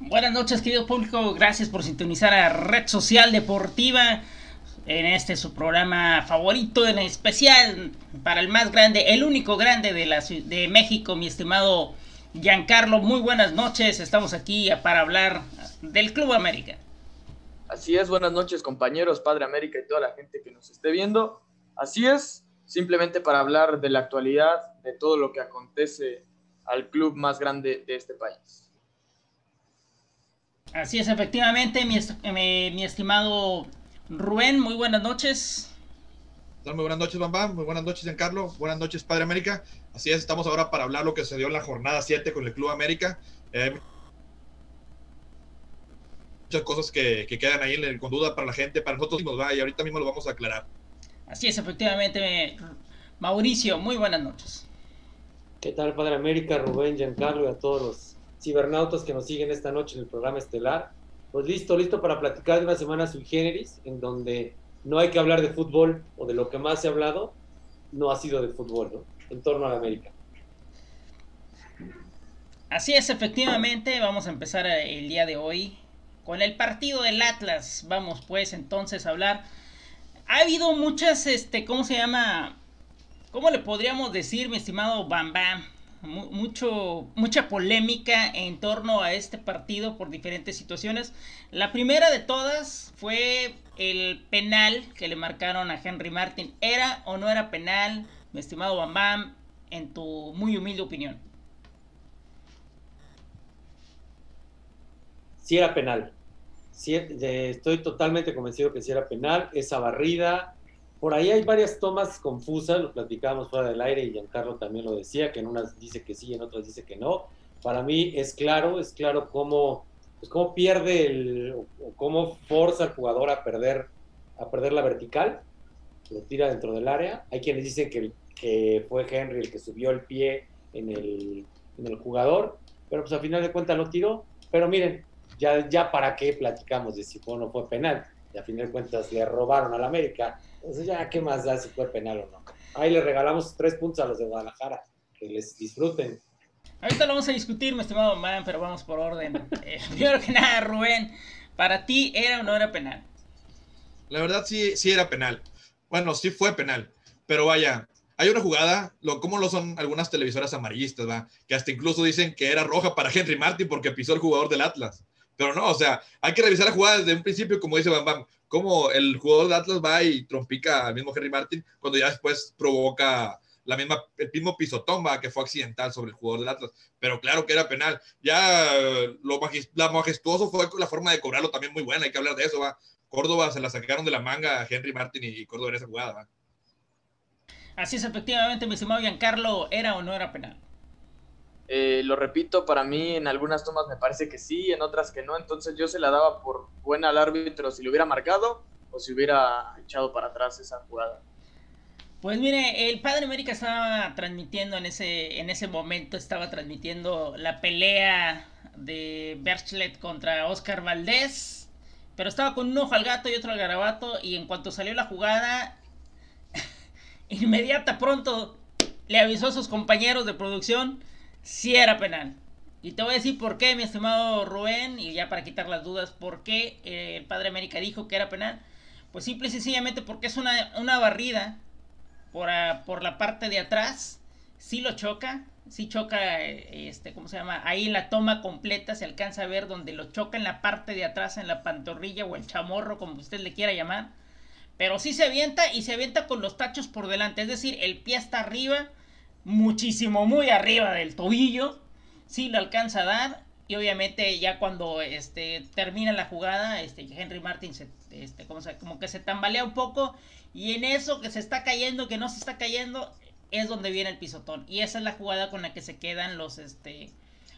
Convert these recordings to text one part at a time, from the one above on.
Buenas noches, querido público. Gracias por sintonizar a Red Social Deportiva en este su programa favorito, en especial para el más grande, el único grande de, la, de México, mi estimado Giancarlo. Muy buenas noches. Estamos aquí para hablar del Club América. Así es, buenas noches compañeros, Padre América y toda la gente que nos esté viendo. Así es, simplemente para hablar de la actualidad, de todo lo que acontece al club más grande de este país. Así es, efectivamente, mi, mi, estimado Rubén, muy buenas noches. Muy buenas noches, Bambam. Muy buenas noches, Giancarlo. Buenas noches, Padre América. Así es, estamos ahora para hablar lo que se dio en la jornada 7 con el Club América. Eh, muchas cosas que, que, quedan ahí con duda para la gente, para nosotros mismos, va, y ahorita mismo lo vamos a aclarar. Así es, efectivamente, Mauricio, muy buenas noches. ¿Qué tal, Padre América, Rubén, Giancarlo y a todos los cibernautas que nos siguen esta noche en el programa estelar? Pues listo, listo para platicar de una semana sui generis, en donde no hay que hablar de fútbol o de lo que más se ha hablado, no ha sido de fútbol, ¿no? En torno a la América. Así es, efectivamente, vamos a empezar el día de hoy con el partido del Atlas. Vamos pues entonces a hablar. Ha habido muchas, este, ¿cómo se llama? ¿Cómo le podríamos decir, mi estimado Bam Bam? Mucho, mucha polémica en torno a este partido por diferentes situaciones. La primera de todas fue el penal que le marcaron a Henry Martin. ¿Era o no era penal, mi estimado Bam Bam, en tu muy humilde opinión? Sí era penal. Estoy totalmente convencido que sí era penal. Esa barrida, por ahí hay varias tomas confusas, lo platicábamos fuera del aire y Giancarlo también lo decía, que en unas dice que sí, en otras dice que no. Para mí es claro, es claro cómo, pues cómo pierde el, o cómo forza al jugador a perder, a perder la vertical, lo tira dentro del área. Hay quienes dicen que, que fue Henry el que subió el pie en el, en el jugador, pero pues al final de cuentas lo tiró. Pero miren, ya, ya para qué platicamos de si fue o no fue penal. Y a fin de cuentas le robaron al América entonces ya, ¿qué más da si fue penal o no? Ahí le regalamos tres puntos a los de Guadalajara. Que les disfruten. Ahorita lo vamos a discutir, mi estimado man, pero vamos por orden. Eh, primero que nada, Rubén, ¿para ti era o no era penal? La verdad sí, sí era penal. Bueno, sí fue penal. Pero vaya, hay una jugada, lo, como lo son algunas televisoras amarillistas, ¿va? que hasta incluso dicen que era roja para Henry Martin porque pisó el jugador del Atlas. Pero no, o sea, hay que revisar la jugada desde un principio, como dice Bam Bam cómo el jugador de Atlas va y trompica al mismo Henry Martin cuando ya después provoca la misma, el mismo pisotón que fue accidental sobre el jugador del Atlas, pero claro que era penal. Ya lo majestuoso fue la forma de cobrarlo también muy buena, hay que hablar de eso, va. Córdoba se la sacaron de la manga a Henry Martin y Córdoba en esa jugada, ¿va? Así es, efectivamente, mi estimado Giancarlo, ¿era o no era penal? Eh, lo repito, para mí en algunas tomas me parece que sí, en otras que no, entonces yo se la daba por buena al árbitro si lo hubiera marcado o si hubiera echado para atrás esa jugada. Pues mire, el Padre América estaba transmitiendo en ese, en ese momento, estaba transmitiendo la pelea de Berchlet contra Oscar Valdés, pero estaba con un ojo al gato y otro al garabato y en cuanto salió la jugada, inmediata pronto le avisó a sus compañeros de producción sí era penal. Y te voy a decir por qué, mi estimado Rubén, y ya para quitar las dudas, por qué eh, el Padre América dijo que era penal. Pues simple y sencillamente porque es una, una barrida por, por la parte de atrás. Sí lo choca, sí choca, eh, este, ¿cómo se llama? Ahí la toma completa se alcanza a ver donde lo choca en la parte de atrás, en la pantorrilla o el chamorro, como usted le quiera llamar. Pero sí se avienta y se avienta con los tachos por delante. Es decir, el pie está arriba muchísimo, muy arriba del tobillo. Sí lo alcanza a dar. Y obviamente ya cuando este, termina la jugada, este, Henry Martin se, este, como, como que se tambalea un poco. Y en eso que se está cayendo, que no se está cayendo, es donde viene el pisotón. Y esa es la jugada con la que se quedan los, este,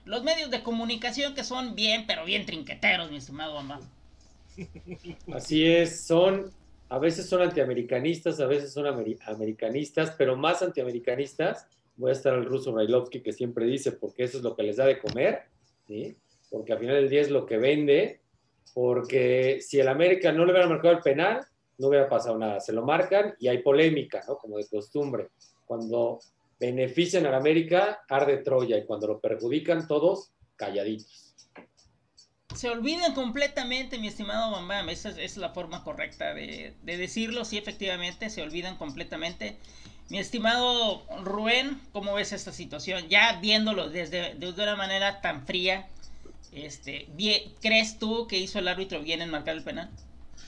los medios de comunicación que son bien, pero bien trinqueteros, mi estimado mamá. Así es, son, a veces son antiamericanistas, a veces son americanistas, pero más antiamericanistas voy a estar al ruso Brailovsky que siempre dice, porque eso es lo que les da de comer, porque al final del día es lo que vende, porque si el América no le hubiera marcado el penal, no hubiera pasado nada. Se lo marcan y hay polémica, ¿no? Como de costumbre. Cuando benefician al América, arde Troya, y cuando lo perjudican todos, calladitos. se olvidan completamente, mi estimado Bambam. Esa es, la forma correcta de, decirlo. Sí, efectivamente, se olvidan completamente. Mi estimado Rubén, ¿cómo ves esta situación? Ya viéndolo desde de una manera tan fría, este, ¿crees tú que hizo el árbitro bien en marcar el penal?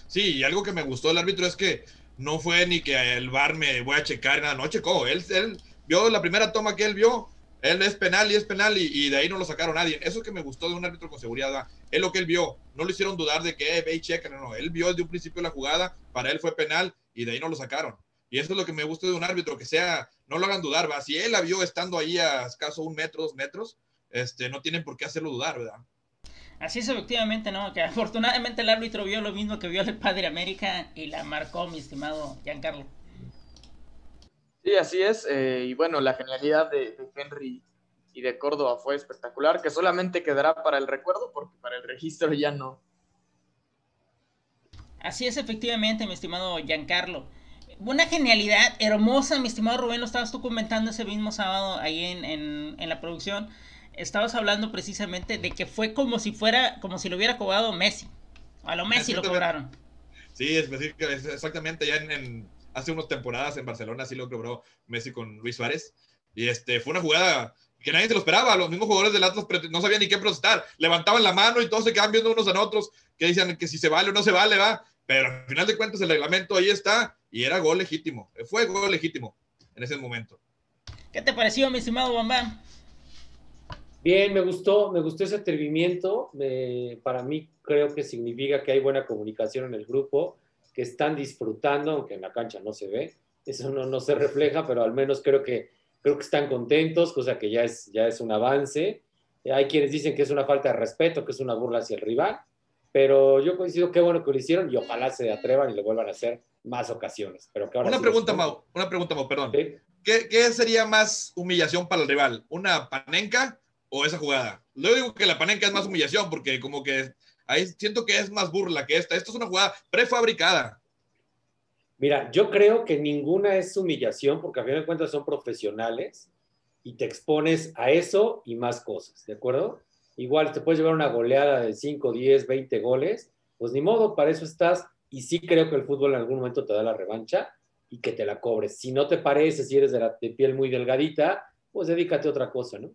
Sí, y algo que me gustó del árbitro es que no fue ni que el bar me voy a checar, nada, no checó. Él, él vio la primera toma que él vio, él es penal y es penal y, de ahí no lo sacaron nadie. Eso que me gustó de un árbitro con seguridad, es lo que él vio. No lo hicieron dudar de que eh, ve y checa, no, no. Él vio desde un principio la jugada, para él fue penal y de ahí no lo sacaron. Y eso es lo que me gusta de un árbitro, que sea, no lo hagan dudar, ¿va? Si él la vio estando ahí a escaso un metro, dos metros, este, no tienen por qué hacerlo dudar, ¿verdad? Así es, efectivamente, ¿no? Que afortunadamente el árbitro vio lo mismo que vio el Padre América y la marcó, mi estimado Giancarlo. Sí, así es. Eh, y bueno, la genialidad de, Henry y de Córdoba fue espectacular, que solamente quedará para el recuerdo, porque para el registro ya no. Así es, efectivamente, mi estimado Giancarlo. Una genialidad hermosa, mi estimado Rubén, lo estabas tú comentando ese mismo sábado ahí en, en la producción estabas hablando precisamente de que fue como si fuera, como si lo hubiera cobrado Messi. A lo Messi lo cobraron. Sí, exactamente, ya en, hace unas temporadas en Barcelona sí lo cobró Messi con Luis Suárez. Y este, fue una jugada que nadie se lo esperaba. Los mismos jugadores del Atlas no sabían ni qué protestar. Levantaban la mano y todos se quedan viendo unos a otros que decían que si se vale o no se vale, va. Pero al final de cuentas el reglamento ahí está y era gol legítimo. Fue gol legítimo en ese momento. ¿Qué te pareció, mi estimado Bambam? Bien, me gustó, me gustó ese atrevimiento. para mí creo que significa que hay buena comunicación en el grupo, que están disfrutando, aunque en la cancha no se ve. Eso no, no se refleja, pero al menos creo que, creo que están contentos, cosa que ya es, ya es un avance. Hay quienes dicen que es una falta de respeto, que es una burla hacia el rival, pero yo coincido qué bueno que lo hicieron y ojalá se atrevan y lo vuelvan a hacer más ocasiones. Pero que una, pregunta, Mau, una pregunta, Mau, perdón. ¿Qué, ¿Qué, sería más humillación para el rival? ¿Una panenca o esa jugada. Luego digo que la panenca es más humillación porque como que ahí siento que es más burla que esta. Esto es una jugada prefabricada. Mira, yo creo que ninguna es humillación porque a fin de cuentas son profesionales y te expones a eso y más cosas, ¿de acuerdo? Igual te puedes llevar una goleada de 5, 10, 20 goles, pues ni modo, para eso estás. Y sí creo que el fútbol en algún momento te da la revancha y que te la cobres. Si no te parece, si eres de, la, piel muy delgadita, pues dedícate a otra cosa, ¿no?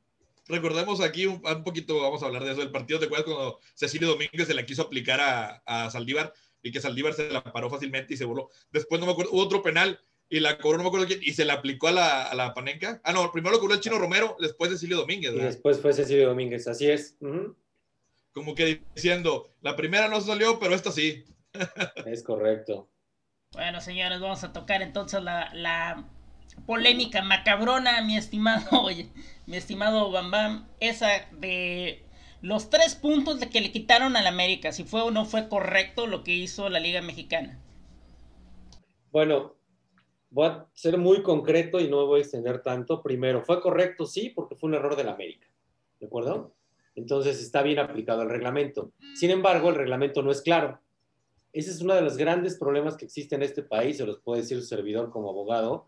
recordemos aquí un, poquito, vamos a hablar de eso, el partido, de acuerdas cuando Cecilio Domínguez se la quiso aplicar a, a, Saldívar y que Saldívar se la paró fácilmente y se voló. Después no me acuerdo, hubo otro penal y la cobró, no me acuerdo quién, y se la aplicó a la, a la Panenca. Ah, no, primero lo cobró el Chino Romero, después Cecilio Domínguez. Y después fue Cecilio Domínguez, así es. Como que diciendo, la primera no salió, pero esta sí. es correcto. Bueno, señores, vamos a tocar entonces la, la polémica macabrona, mi estimado, oye, mi estimado Bam Bam, esa de los tres puntos de que le quitaron al América, si fue o no fue correcto lo que hizo la Liga Mexicana. Bueno, voy a ser muy concreto y no me voy a extender tanto. Primero, fue correcto, sí, porque fue un error del América, ¿de acuerdo? Entonces está bien aplicado el reglamento. Sin embargo, el reglamento no es claro. Ese es uno de los grandes problemas que existe en este país, se los puede decir su servidor como abogado,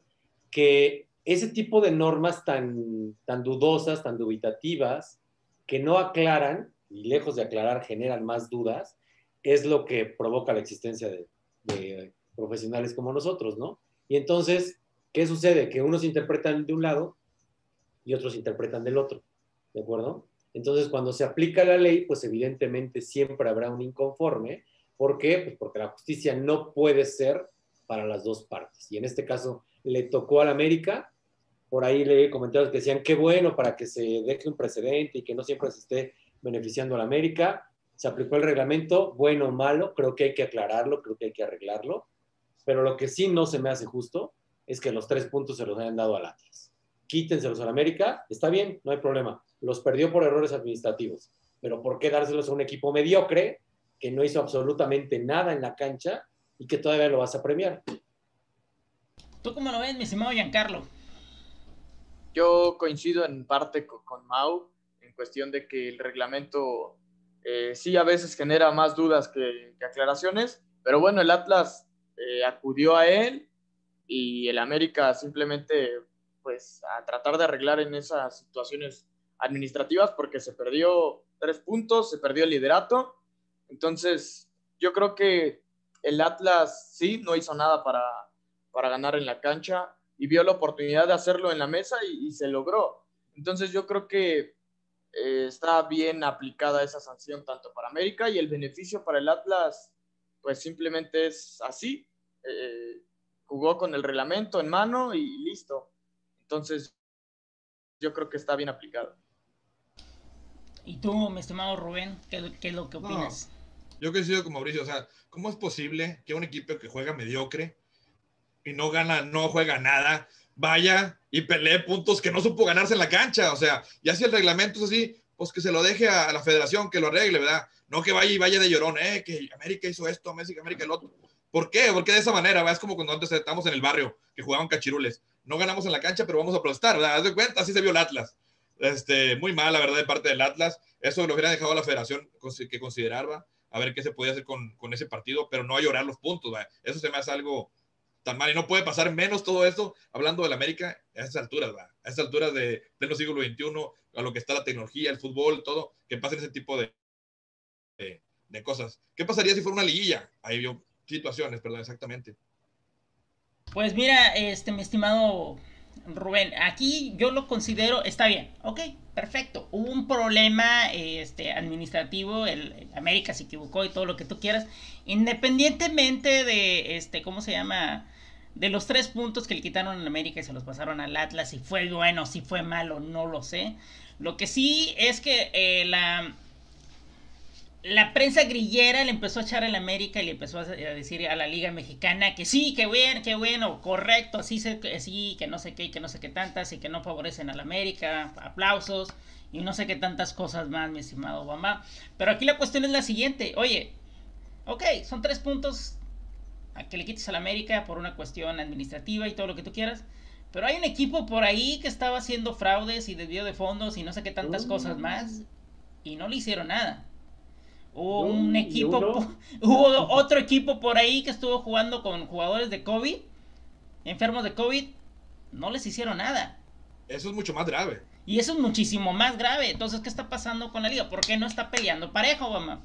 que ese tipo de normas tan, tan dudosas, tan dubitativas, que no aclaran, y lejos de aclarar generan más dudas, es lo que provoca la existencia de, profesionales como nosotros, ¿no? Y entonces, ¿qué sucede? Que unos interpretan de un lado y otros interpretan del otro, ¿de acuerdo? Entonces, cuando se aplica la ley, pues evidentemente siempre habrá un inconforme. ¿Por qué? Pues porque la justicia no puede ser para las dos partes. Y en este caso, le tocó al América. Por ahí leí comentarios que decían qué bueno para que se deje un precedente y que no siempre se esté beneficiando al América. Se aplicó el reglamento, bueno o malo, creo que hay que aclararlo, creo que hay que arreglarlo. Pero lo que sí no se me hace justo es que los tres puntos se los hayan dado al Atlas. Quítenselos al América, está bien, no hay problema. Los perdió por errores administrativos. Pero ¿por qué dárselos a un equipo mediocre que no hizo absolutamente nada en la cancha y que todavía lo vas a premiar? ¿Tú cómo lo ves, mi estimado Giancarlo? Yo coincido en parte con, Mau en cuestión de que el reglamento eh, sí a veces genera más dudas que, aclaraciones, pero bueno, el Atlas eh, acudió a él y el América simplemente pues a tratar de arreglar en esas situaciones administrativas porque se perdió tres puntos, se perdió el liderato. Entonces, yo creo que el Atlas sí no hizo nada para, para ganar en la cancha y vio la oportunidad de hacerlo en la mesa y, se logró. Entonces, yo creo que eh, está bien aplicada esa sanción tanto para América y el beneficio para el Atlas, pues simplemente es así. Eh, jugó con el reglamento en mano y listo. Entonces, yo creo que está bien aplicado. ¿Y tú, mi estimado Rubén, qué, es lo que opinas? yo coincido con Mauricio, o sea, ¿cómo es posible que un equipo que juega mediocre y no gana, no juega nada, vaya y pelee puntos que no supo ganarse en la cancha? O sea, y así el reglamento es así, pues que se lo deje a la federación, que lo arregle, ¿verdad? No que vaya y vaya de llorón, eh, que América hizo esto, México, América el otro. ¿Por qué? Porque de esa manera, ¿verdad? Es como cuando antes estábamos en el barrio, que jugaban cachirules. No ganamos en la cancha, pero vamos a protestar, ¿verdad? Haz de cuenta, así se vio el Atlas. Este, muy mal, la verdad, de parte del Atlas. Eso lo hubiera dejado a la federación que consideraba, a ver qué se podía hacer con, con ese partido, pero no a llorar los puntos. ¿verdad? Eso se me hace algo tan mal y no puede pasar menos todo esto hablando del América a esas alturas, ¿verdad? a esas alturas de pleno siglo XXI, a lo que está la tecnología, el fútbol, todo, que pasen ese tipo de, de, de cosas. ¿Qué pasaría si fuera una liguilla? Ahí vio situaciones, perdón, exactamente. Pues mira, este, mi estimado Rubén, aquí yo lo considero, está bien, ok, perfecto. Hubo un problema este, administrativo, el, América se equivocó y todo lo que tú quieras, independientemente de, este, ¿cómo se llama? De los tres puntos que le quitaron en América y se los pasaron al Atlas, si fue bueno, si fue malo, no lo sé. Lo que sí es que eh, la, la prensa grillera le empezó a echar a la América y le empezó a decir a la Liga Mexicana que sí, que bueno, que bueno, correcto, sí, sí, que no sé qué, que no sé qué tantas y que no favorecen a la América, aplausos y no sé qué tantas cosas más, mi estimado Obama. Pero aquí la cuestión es la siguiente, oye, ok, son tres puntos a que le quites a la América por una cuestión administrativa y todo lo que tú quieras. Pero hay un equipo por ahí que estaba haciendo fraudes y desvío de fondos y no sé qué tantas cosas más y no le hicieron nada. Hubo un equipo, hubo otro equipo por ahí que estuvo jugando con jugadores de COVID, enfermos de COVID, no les hicieron nada. Eso es mucho más grave. Y eso es muchísimo más grave. Entonces, ¿qué está pasando con la liga? ¿Por qué no está peleando parejo, mamá?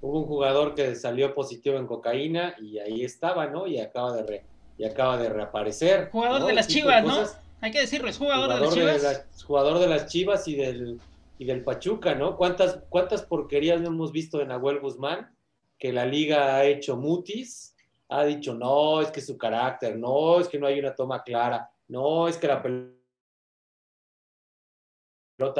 Hubo un jugador que salió positivo en cocaína y ahí estaba, ¿no? Y acaba de, y acaba de reaparecer. Jugador de las Chivas, ¿no? Hay que decirlo, es jugador, de las Chivas. jugador de las Chivas y del y del Pachuca, ¿no? ¿Cuántas, cuántas porquerías no hemos visto en Abuel Guzmán? Que la liga ha hecho mutis, ha dicho, no, es que su carácter, no, es que no hay una toma clara, no, es que la pelota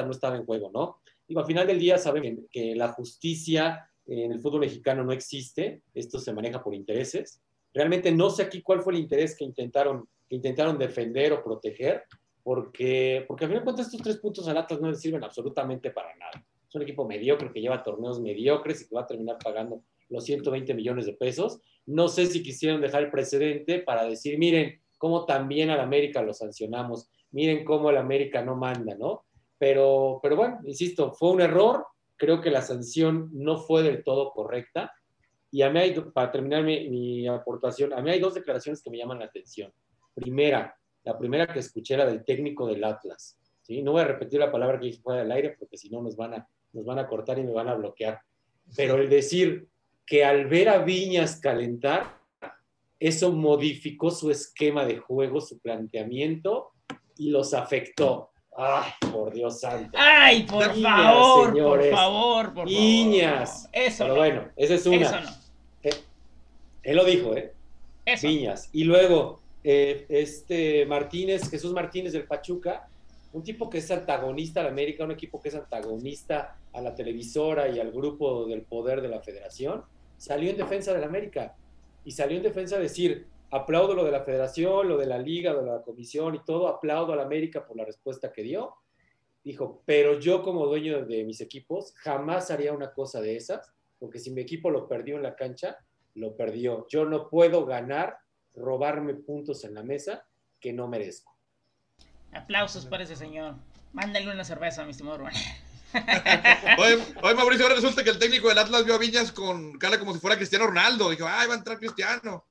no estaba en juego, ¿no? Y al final del día saben que la justicia en el fútbol mexicano no existe, esto se maneja por intereses. Realmente no sé aquí cuál fue el interés que intentaron, que intentaron defender o proteger, porque, porque a fin de cuentas estos tres puntos al Atlas no le sirven absolutamente para nada. Es un equipo mediocre que lleva torneos mediocres y que va a terminar pagando los 120 millones de pesos. No sé si quisieron dejar el precedente para decir, miren cómo también al América lo sancionamos, miren cómo el América no manda, ¿no? Pero, pero bueno, insisto, fue un error, creo que la sanción no fue del todo correcta. Y a mí hay, para terminar mi, mi aportación, a mí hay dos declaraciones que me llaman la atención. Primera, la primera que escuché era del técnico del Atlas. ¿sí? No voy a repetir la palabra que dije fuera del aire porque si no nos van, a, nos van a cortar y me van a bloquear. Pero el decir que al ver a Viñas calentar, eso modificó su esquema de juego, su planteamiento y los afectó. Ay, por Dios santo. Ay, por favor, por favor, por Viñas. Eso. Pero bueno, esa es una. Eso no. Eh, él lo dijo, ¿eh? Eso. Viñas. Y luego, eh, este Martínez, Jesús Martínez del Pachuca, un tipo que es antagonista a la América, un equipo que es antagonista a la televisora y al grupo del poder de la federación, salió en defensa de la América y salió en defensa de decir, aplaudo lo de la federación, lo de la liga, de la comisión y todo, aplaudo a la América por la respuesta que dio. Dijo, pero yo como dueño de mis equipos jamás haría una cosa de esas, porque si mi equipo lo perdió en la cancha, lo perdió. Yo no puedo ganar robarme puntos en la mesa que no merezco. Aplausos para ese señor. Mándale una cerveza, mi estimado Rubén. Oye, Mauricio, ahora resulta que el técnico del Atlas vio a Viñas con cara como si fuera Cristiano Ronaldo. Dijo, ay, va a entrar Cristiano.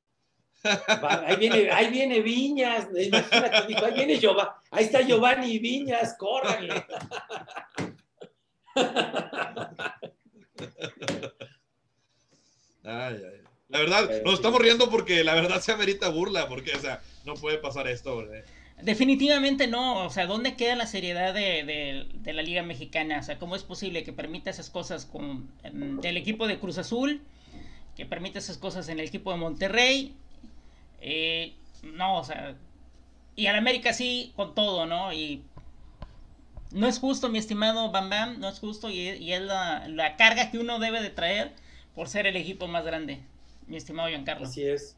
ahí, viene, ahí viene Viñas, imagínate, dijo, ahí viene Giovanni, ahí está Giovanni Viñas, córranle. Ay, ay. La verdad, nos estamos riendo porque la verdad se amerita burla, porque, o sea, no puede pasar esto, Definitivamente no, o sea, ¿dónde queda la seriedad de, la Liga Mexicana? O sea, ¿cómo es posible que permita esas cosas con del equipo de Cruz Azul, que permita esas cosas en el equipo de Monterrey? Eh, no, o sea, y al América sí, con todo, ¿no? Y no es justo, mi estimado Bam Bam, no es justo y, es la, la carga que uno debe de traer por ser el equipo más grande mi estimado Giancarlo. Así es.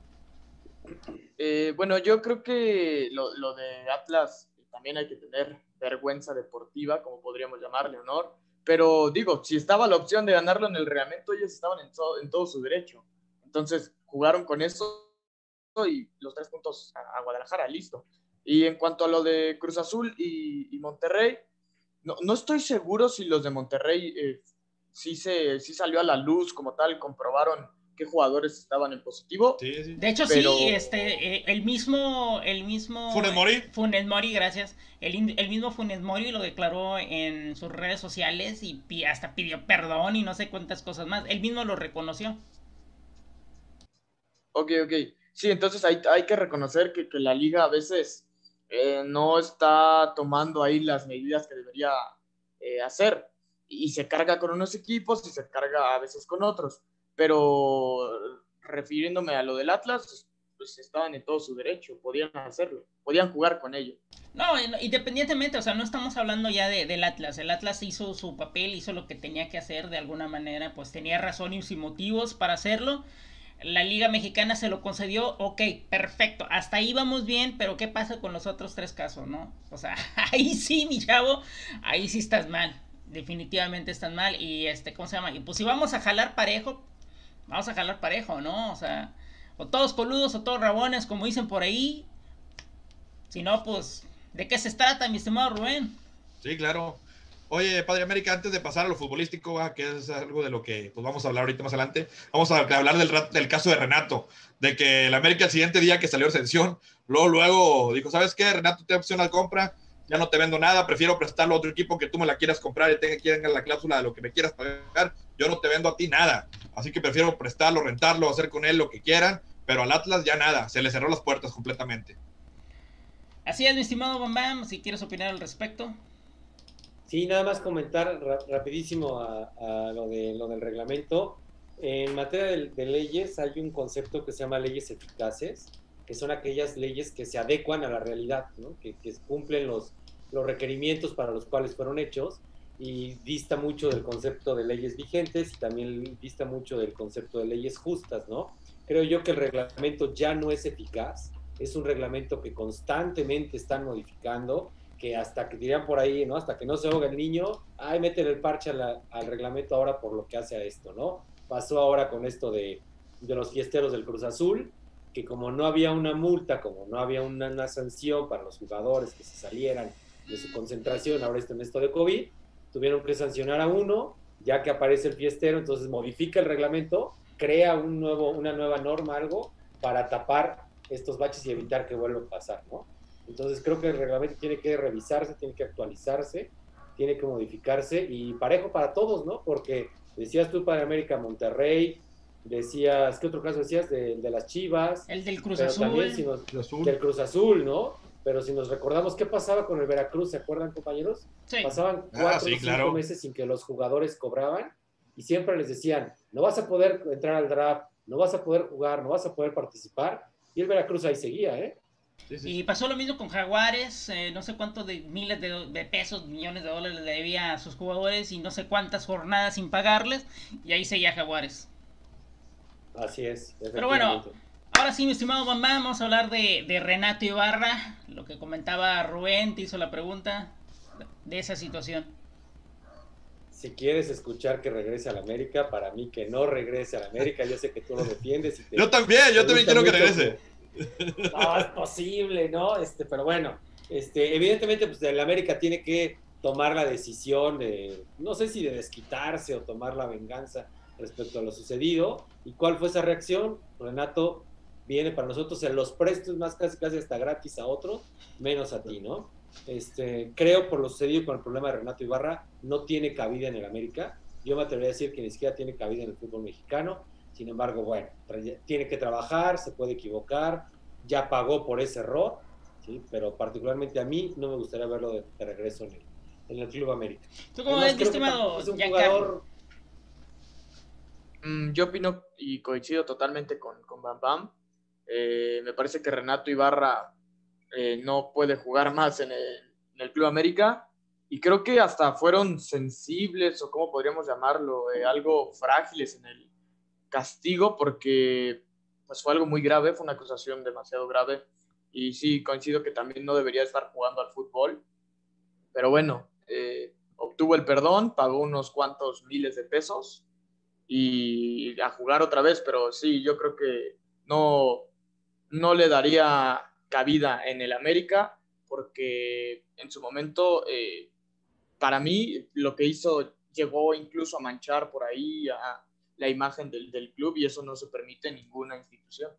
Eh, bueno, yo creo que lo, lo, de Atlas también hay que tener vergüenza deportiva, como podríamos llamarle, honor. Pero digo, si estaba la opción de ganarlo en el reglamento, ellos estaban en, en todo su derecho. Entonces jugaron con eso y los tres puntos a, Guadalajara, listo. Y en cuanto a lo de Cruz Azul y, Monterrey, no, no, estoy seguro si los de Monterrey eh, sí, se, sí salió a la luz como tal, comprobaron qué jugadores estaban en positivo. De hecho, sí, este, eh, el mismo, el mismo... Funes Mori. Funes Mori, gracias. El, el, mismo Funes Mori lo declaró en sus redes sociales y hasta pidió perdón y no sé cuántas cosas más. Él mismo lo reconoció. Ok, ok. Sí, entonces hay, hay que reconocer que, que la liga a veces eh, no está tomando ahí las medidas que debería eh, hacer y se carga con unos equipos y se carga a veces con otros pero refiriéndome a lo del Atlas, pues estaban en todo su derecho, podían hacerlo, podían jugar con ello. No, independientemente, o sea, no estamos hablando ya de, del Atlas. El Atlas hizo su papel, hizo lo que tenía que hacer de alguna manera, pues tenía razones y motivos para hacerlo. La Liga Mexicana se lo concedió, ok, perfecto, hasta ahí vamos bien, pero ¿qué pasa con los otros tres casos, no? O sea, ahí sí, mi chavo, ahí sí estás mal, definitivamente estás mal. Y este, ¿cómo se llama? Y pues si vamos a jalar parejo, vamos a jalar parejo, ¿no? O sea, o todos coludos o todos rabones, como dicen por ahí. Si no, pues, ¿de qué se trata, mi estimado Rubén? Sí, claro. Oye, Padre América, antes de pasar a lo futbolístico, que es algo de lo que pues, vamos a hablar ahorita más adelante, vamos a hablar del, del caso de Renato, de que el América el siguiente día que salió exención, luego, luego dijo, ¿sabes qué? Renato te opción al compra, ya no te vendo nada, prefiero prestarlo a otro equipo que tú me la quieras comprar y tenga, tenga la cláusula de lo que me quieras pagar, yo no te vendo a ti nada. Así que prefiero prestarlo, rentarlo, hacer con él lo que quieran, pero al Atlas ya nada, se le cerró las puertas completamente. Así es, mi estimado Bam si quieres opinar al respecto. Sí, nada más comentar rapidísimo a, lo, de, lo del reglamento. En materia de, leyes hay un concepto que se llama leyes eficaces, que son aquellas leyes que se adecuan a la realidad, que, que, cumplen los, los requerimientos para los cuales fueron hechos y dista mucho del concepto de leyes vigentes y también dista mucho del concepto de leyes justas, ¿no? Creo yo que el reglamento ya no es eficaz, es un reglamento que constantemente están modificando, que hasta que dirían por ahí, ¿no? Hasta que no se ahoga el niño, ay, meten el parche al reglamento ahora por lo que hace a esto, ¿no? Pasó ahora con esto de, de los fiesteros del Cruz Azul, que como no había una multa, como no había una, una sanción para los jugadores que se salieran de su concentración, ahora está en esto de COVID, tuvieron que sancionar a uno, ya que aparece el fiestero, entonces modifica el reglamento, crea un nuevo, una nueva norma, algo, para tapar estos baches y evitar que vuelvan a pasar, ¿no? Entonces creo que el reglamento tiene que revisarse, tiene que actualizarse, tiene que modificarse y parejo para todos, ¿no? Porque decías tú para América Monterrey, decías, ¿qué otro caso decías? De, de las Chivas. El del Cruz Azul. También, Del Cruz Azul, ¿no? Pero si nos recordamos qué pasaba con el Veracruz, ¿se acuerdan, compañeros? Sí. Pasaban ah, cuatro o cinco meses sin que los jugadores cobraban y siempre les decían, no vas a poder entrar al draft, no vas a poder jugar, no vas a poder participar. Y el Veracruz ahí seguía, ¿eh? Y pasó lo mismo con Jaguares, eh, no sé cuántos de miles de, pesos, millones de dólares le debía a sus jugadores y no sé cuántas jornadas sin pagarles, y ahí seguía Jaguares. Así es. Pero bueno, Ahora sí, mi estimado mamá, vamos a hablar de, Renato Ibarra, lo que comentaba Rubén, te hizo la pregunta de esa situación. Si quieres escuchar que regrese a la América, para mí que no regrese a la América, yo sé que tú lo defiendes. yo también, yo también quiero que regrese. No, es posible, ¿no? Este, pero bueno, este, evidentemente, pues el América tiene que tomar la decisión de, no sé si de desquitarse o tomar la venganza respecto a lo sucedido. ¿Y cuál fue esa reacción? Renato viene para nosotros en los prestos más casi casi hasta gratis a otros, menos a ti, ¿no? Este, creo por lo sucedido con el problema de Renato Ibarra, no tiene cabida en el América. Yo me atrevería a decir que ni siquiera tiene cabida en el fútbol mexicano. Sin embargo, bueno, tiene que trabajar, se puede equivocar, ya pagó por ese error, ¿sí? pero particularmente a mí no me gustaría verlo de, regreso en el, en el, Club América. ¿Tú cómo ves, estimado es un jugador... Mm, yo opino y coincido totalmente con, con Bam Bam. Eh, me parece que Renato Ibarra eh, no puede jugar más en el, Club América. Y creo que hasta fueron sensibles o como podríamos llamarlo, eh, algo frágiles en el castigo porque pues fue algo muy grave, fue una acusación demasiado grave. Y sí coincido que también no debería estar jugando al fútbol, pero bueno, obtuvo el perdón, pagó unos cuantos miles de pesos y a jugar otra vez, pero sí, yo creo que no, no le daría cabida en el América, porque en su momento, eh, para mí, lo que hizo llegó incluso a manchar por ahí a la imagen del, del club y eso no se permite en ninguna institución.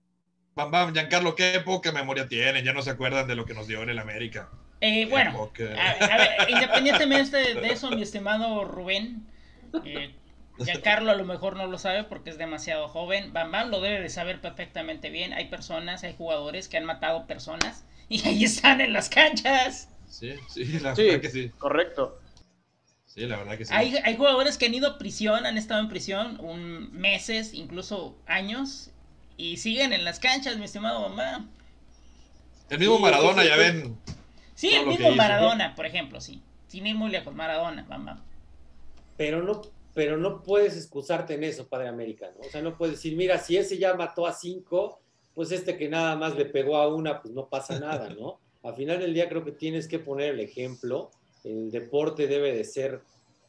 Bam, bam, Giancarlo, qué poca memoria tienen, ya no se acuerdan de lo que nos dio en el América. Eh, bueno, a, ver, independientemente de eso, mi estimado Rubén, eh, Giancarlo a lo mejor no lo sabe porque es demasiado joven. Bam lo debe de saber perfectamente bien. Hay personas, hay jugadores que han matado personas y ahí están en las canchas. Sí, sí, la verdad que sí. Correcto. Sí, la verdad que sí. Hay, hay, jugadores que han ido a prisión, han estado en prisión un meses, incluso años, y siguen en las canchas, mi estimado mamá. El mismo Maradona, ya ven. Sí, el mismo Maradona, por ejemplo, sí. Sin ir muy lejos, Maradona, mamá. Pero no pero no puedes excusarte en eso, Padre América, ¿no? O sea, no puedes decir, mira, si ese ya mató a cinco, pues este que nada más le pegó a una, pues no pasa nada, ¿no? Al final del día creo que tienes que poner el ejemplo, el deporte debe de ser,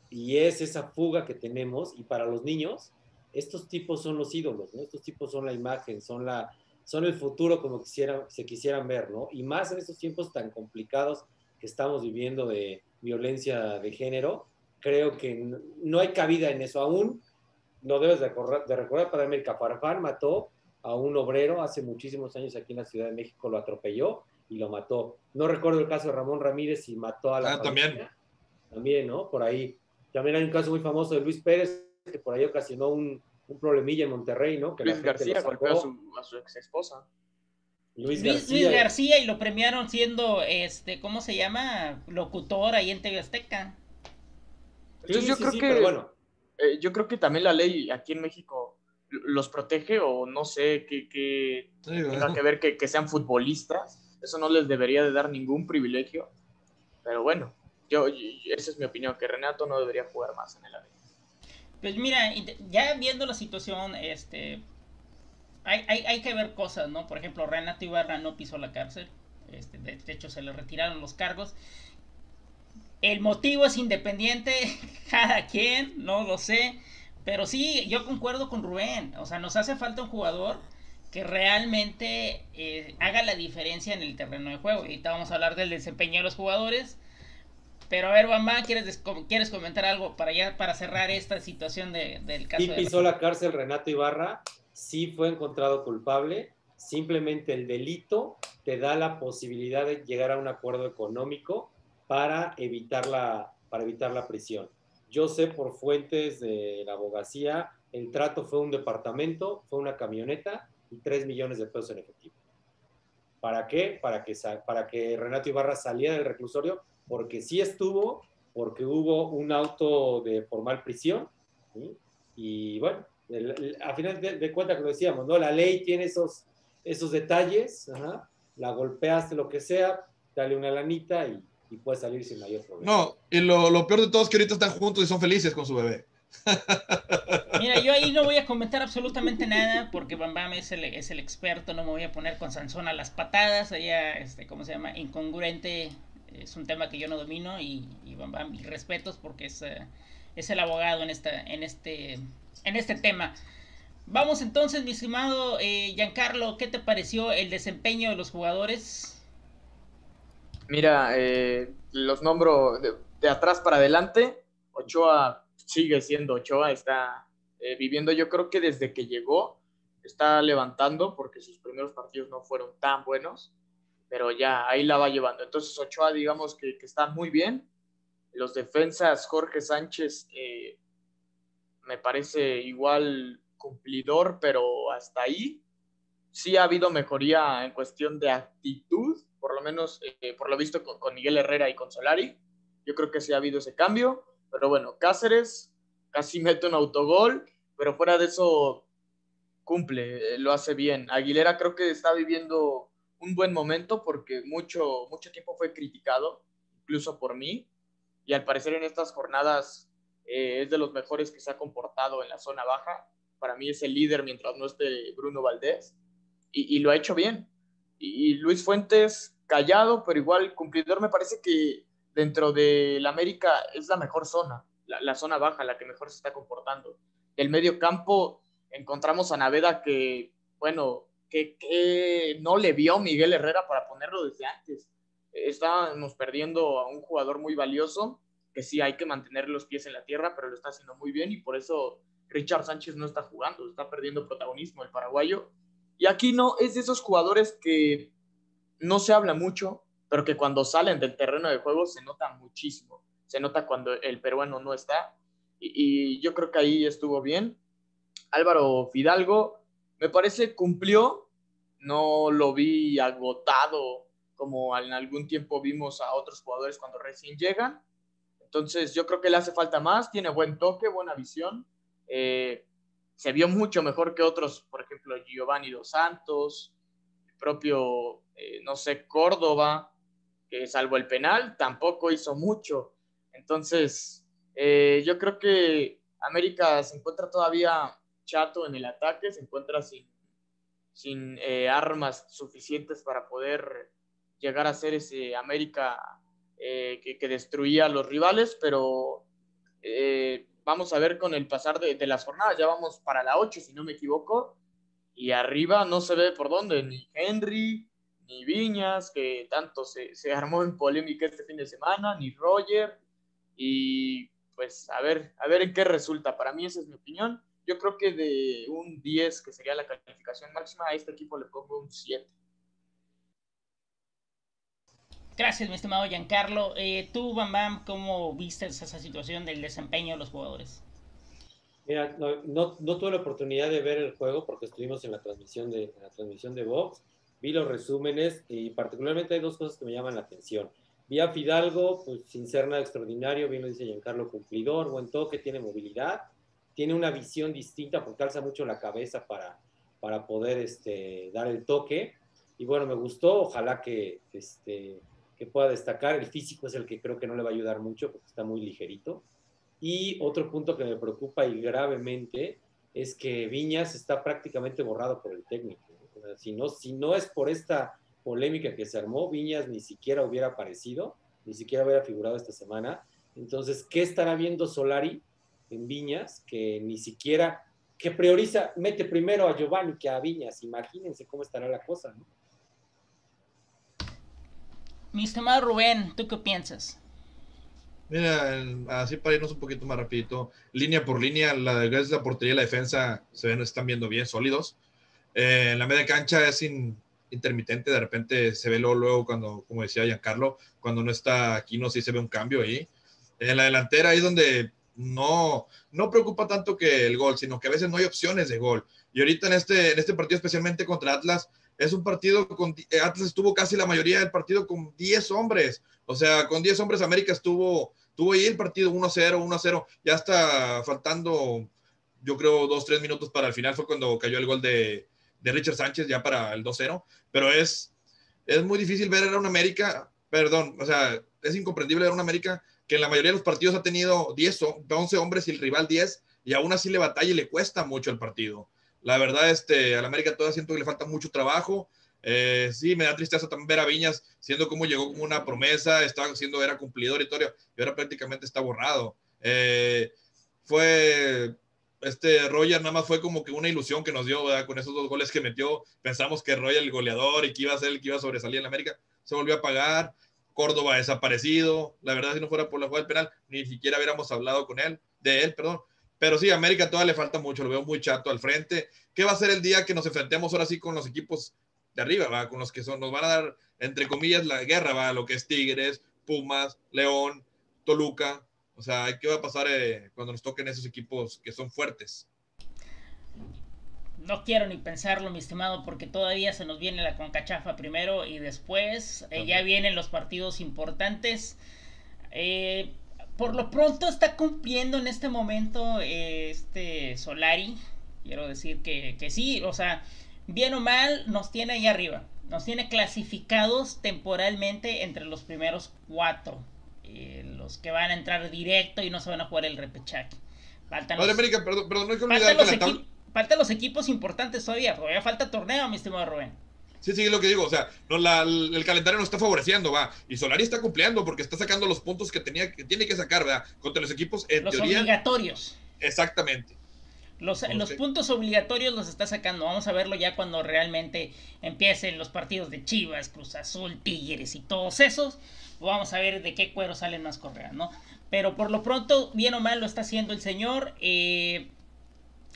y es esa fuga que tenemos, y para los niños, estos tipos son los ídolos, ¿no? Estos tipos son la imagen, son, la, son el futuro como quisieran, se quisieran ver, ¿no? Y más en estos tiempos tan complicados que estamos viviendo de violencia de género, creo que no hay cabida en eso aún. No debes de recordar, de recordar para América. Farfán mató a un obrero hace muchísimos años aquí en la Ciudad de México, lo atropelló y lo mató. No recuerdo el caso de Ramón Ramírez y mató a la. Ah, también. También, ¿no? Por ahí. También hay un caso muy famoso de Luis Pérez, que por ahí ocasionó un, un problemilla en Monterrey, ¿no? Que Luis García golpeó a su, a su ex esposa. Luis García. Luis García y lo premiaron siendo, este, ¿cómo se llama? Locutor ahí en TV Azteca. Entonces yo creo que bueno. Eh, yo creo que también la ley aquí en México los protege o no sé que, tenga que ver que, sean futbolistas. Eso no les debería de dar ningún privilegio. Pero bueno, yo, esa es mi opinión, que Renato no debería jugar más en el AVE. Pues mira, ya viendo la situación, este, hay, hay, hay, que ver cosas, ¿no? Por ejemplo, Renato Ibarra no pisó la cárcel. Este, de hecho, se le retiraron los cargos. El motivo es independiente, cada quien, no lo sé. Pero sí, yo concuerdo con Rubén. O sea, nos hace falta un jugador que realmente eh, haga la diferencia en el terreno de juego. Y ahorita vamos a hablar del desempeño de los jugadores. Pero a ver, Bamba, ¿quieres, ¿quieres comentar algo para ya para cerrar esta situación de, del caso? Sí pisó la cárcel Renato Ibarra, sí fue encontrado culpable. Simplemente el delito te da la posibilidad de llegar a un acuerdo económico para evitar la, para evitar la prisión. Yo sé por fuentes de la abogacía, el trato fue un departamento, fue una camioneta y 3 millones de pesos en efectivo. ¿Para qué? Para que, para que Renato Ibarra saliera del reclusorio, porque sí estuvo, porque hubo un auto de formal prisión, y bueno, a final de, cuentas, como decíamos, ¿no? la ley tiene esos, esos detalles, la golpeaste, lo que sea, dale una lanita y y puede salir sin mayor problema. No, y lo, lo, peor de todo es que ahorita están juntos y son felices con su bebé. Mira, yo ahí no voy a comentar absolutamente nada porque Bam Bam es el, es el experto, no me voy a poner con Sansón a las patadas, allá, este, ¿cómo se llama? Incongruente, es un tema que yo no domino y, y Bam Bam, mis respetos porque es, eh, es el abogado en, esta, en, este, en este tema. Vamos entonces, mi estimado eh, Giancarlo, ¿qué te pareció el desempeño de los jugadores? Mira, eh, los nombro de, atrás para adelante. Ochoa sigue siendo Ochoa, está eh, viviendo yo creo que desde que llegó está levantando porque sus primeros partidos no fueron tan buenos, pero ya ahí la va llevando. Entonces Ochoa, digamos que, está muy bien. Los defensas, Jorge Sánchez, eh, me parece igual cumplidor, pero hasta ahí sí ha habido mejoría en cuestión de actitud, por lo menos eh, por lo visto con, con, Miguel Herrera y con Solari. Yo creo que sí ha habido ese cambio, pero bueno, Cáceres casi mete un autogol, pero fuera de eso cumple, eh, lo hace bien. Aguilera creo que está viviendo un buen momento porque mucho, mucho tiempo fue criticado, incluso por mí, y al parecer en estas jornadas eh, es de los mejores que se ha comportado en la zona baja. Para mí es el líder mientras no esté Bruno Valdés, y, lo ha hecho bien. Y, Luis Fuentes, callado, pero igual cumplidor, me parece que dentro de la América es la mejor zona, la, la zona baja, la que mejor se está comportando. El medio campo encontramos a Naveda que, bueno, que, no le vio Miguel Herrera para ponerlo desde antes. Estábamos perdiendo a un jugador muy valioso, que sí hay que mantener los pies en la tierra, pero lo está haciendo muy bien y por eso Richard Sánchez no está jugando, está perdiendo protagonismo el paraguayo. Y aquí no, es de esos jugadores que no se habla mucho, pero que cuando salen del terreno de juego se nota muchísimo. Se nota cuando el peruano no está. y yo creo que ahí estuvo bien. Álvaro Fidalgo, me parece cumplió, no lo vi agotado como en algún tiempo vimos a otros jugadores cuando recién llegan. Entonces yo creo que le hace falta más, tiene buen toque, buena visión. Eh, se vio mucho mejor que otros, por ejemplo, Giovanni Dos Santos, propio, eh, no sé, Córdoba, que salvo el penal, tampoco hizo mucho. Entonces, eh, yo creo que América se encuentra todavía chato en el ataque, se encuentra sin, sin eh, armas suficientes para poder llegar a ser ese América eh, que, destruía a los rivales, pero eh, vamos a ver con el pasar de, de, las jornadas, ya vamos para la 8 si no me equivoco, y arriba no se ve por dónde, ni Henry, ni Viñas, que tanto se, se armó en polémica este fin de semana, ni Roger, y pues a ver, a ver en qué resulta, para mí esa es mi opinión yo creo que de un 10, que sería la calificación máxima, a este equipo le pongo un 7. Gracias, mi estimado Giancarlo. Eh, tú, Bam Bam, ¿cómo viste esa situación del desempeño de los jugadores? Mira, no, no, tuve la oportunidad de ver el juego porque estuvimos en la transmisión de, la transmisión de Vox. Vi los resúmenes y particularmente hay dos cosas que me llaman la atención. Vi a Fidalgo, pues sin ser nada extraordinario, bien lo dice Giancarlo, cumplidor, buen toque, tiene movilidad tiene una visión distinta porque alza mucho la cabeza para, para poder este, dar el toque. Y bueno, me gustó, ojalá que, este, que pueda destacar. El físico es el que creo que no le va a ayudar mucho porque está muy ligerito. Y otro punto que me preocupa y gravemente es que Viñas está prácticamente borrado por el técnico. Si no, si no es por esta polémica que se armó, Viñas ni siquiera hubiera aparecido, ni siquiera hubiera figurado esta semana. Entonces, ¿qué estará viendo Solari en Viñas, que ni siquiera, que prioriza, mete primero a Giovanni que a Viñas. Imagínense cómo estará la cosa, ¿no? Mi estimado Rubén, ¿tú qué piensas? Mira, así para irnos un poquito más rapidito, línea por línea, la, gracias a la portería y la defensa se ven, están viendo bien, sólidos. Eh, en la media cancha es intermitente, de repente se ve luego, cuando, como decía Giancarlo, cuando no está aquí, no sí se ve un cambio ahí. En la delantera es donde no, no preocupa tanto que el gol, sino que a veces no hay opciones de gol. Y ahorita en este, en este partido, especialmente contra Atlas, es un partido con eh, Atlas estuvo casi la mayoría del partido con 10 hombres. O sea, con 10 hombres América estuvo, tuvo ahí el partido 1-0, 1-0. Ya está faltando, yo creo, 2-3 minutos para el final. Fue cuando cayó el gol de, de Richard Sánchez ya para el 2-0. Pero es, es muy difícil ver a una América, perdón, o sea, es incomprendible ver a una América que en la mayoría de los partidos ha tenido 10 o 11 hombres y el rival 10, y aún así le batalla y le cuesta mucho el partido. La verdad, este, al América todavía siento que le falta mucho trabajo. Eh, sí, me da tristeza también ver a Viñas siendo como llegó como una promesa, estaba siendo, era cumplidor y y ahora prácticamente está borrado. Eh, fue, este Roger nada más fue como que una ilusión que nos dio con esos dos goles que metió. Pensamos que Roger el goleador y que iba a ser el que iba a sobresalir en la América, se volvió a pagar. Córdoba desaparecido. La verdad, si no fuera por la jugada del penal, ni siquiera hubiéramos hablado con él, de él, perdón. Pero sí, América todavía le falta mucho, lo veo muy chato al frente. ¿Qué va a ser el día que nos enfrentemos ahora sí con los equipos de arriba, va? Con los que son, nos van a dar, entre comillas, la guerra, va, lo que es Tigres, Pumas, León, Toluca. O sea, ¿qué va a pasar eh, cuando nos toquen esos equipos que son fuertes? No quiero ni pensarlo, mi estimado, porque todavía se nos viene la concachafa primero y después eh, ya vienen los partidos importantes. Eh, por lo pronto está cumpliendo en este momento eh, este Solari. Quiero decir que, que sí, o sea, bien o mal nos tiene ahí arriba. Nos tiene clasificados temporalmente entre los primeros cuatro. los que van a entrar directo y no se van a jugar el repechaje. Faltan los, América, perdón, perdón, no hay que olvidar que la faltan los equipos importantes todavía, todavía falta torneo, mi estimado Rubén. Sí, sí, es lo que digo. O sea, no, la, el calendario no está favoreciendo, va. Y Solari está cumpliendo porque está sacando los puntos que, tenía, que tiene que sacar, ¿verdad? Contra los equipos, en los teoría. obligatorios. Exactamente. Los, los puntos obligatorios los está sacando. Vamos a verlo ya cuando realmente empiecen los partidos de Chivas, Cruz Azul, Tigres y todos esos. Vamos a ver de qué cuero salen más correas, ¿no? Pero por lo pronto, bien o mal, lo está haciendo el señor. Eh,